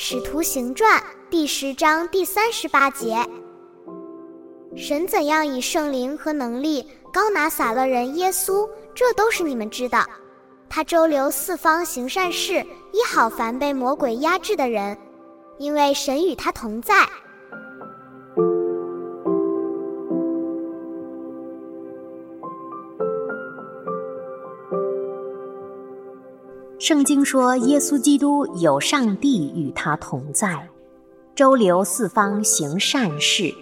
使徒行传第十章第三十八节：神怎样以圣灵和能力高拿撒勒人耶稣，这都是你们知道。他周流四方行善事，医好凡被魔鬼压制的人，因为神与他同在。圣经说，耶稣基督有上帝与他同在，周流四方行善事。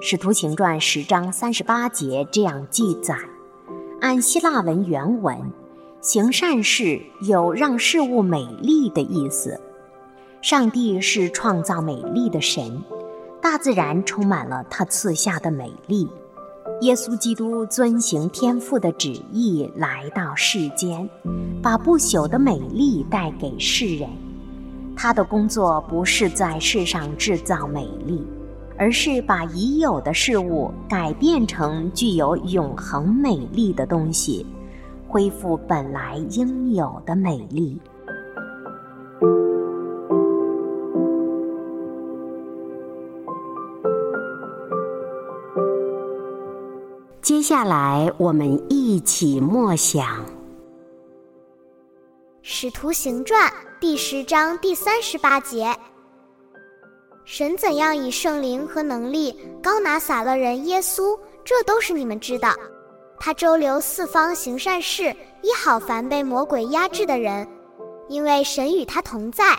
使徒行传十章三十八节这样记载。按希腊文原文，行善事有让事物美丽的意思。上帝是创造美丽的神，大自然充满了他赐下的美丽。耶稣基督遵行天父的旨意来到世间，把不朽的美丽带给世人。他的工作不是在世上制造美丽，而是把已有的事物改变成具有永恒美丽的东西，恢复本来应有的美丽。接下来，我们一起默想《使徒行传》第十章第三十八节：神怎样以圣灵和能力高拿撒勒人耶稣，这都是你们知道。他周流四方行善事，医好凡被魔鬼压制的人，因为神与他同在。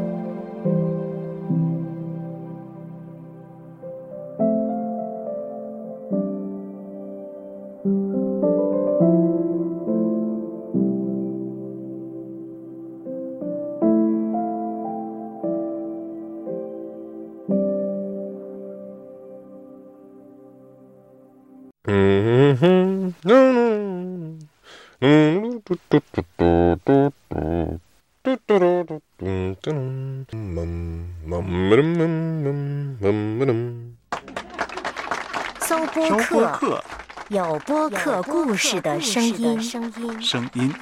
嗯哼，哼嗯嗯，嘟嘟嘟嘟嘟嘟，嘟嘟嘟嘟嘟嘟，嗯嗯嗯搜播客，有播客故事的声音，声音，声音。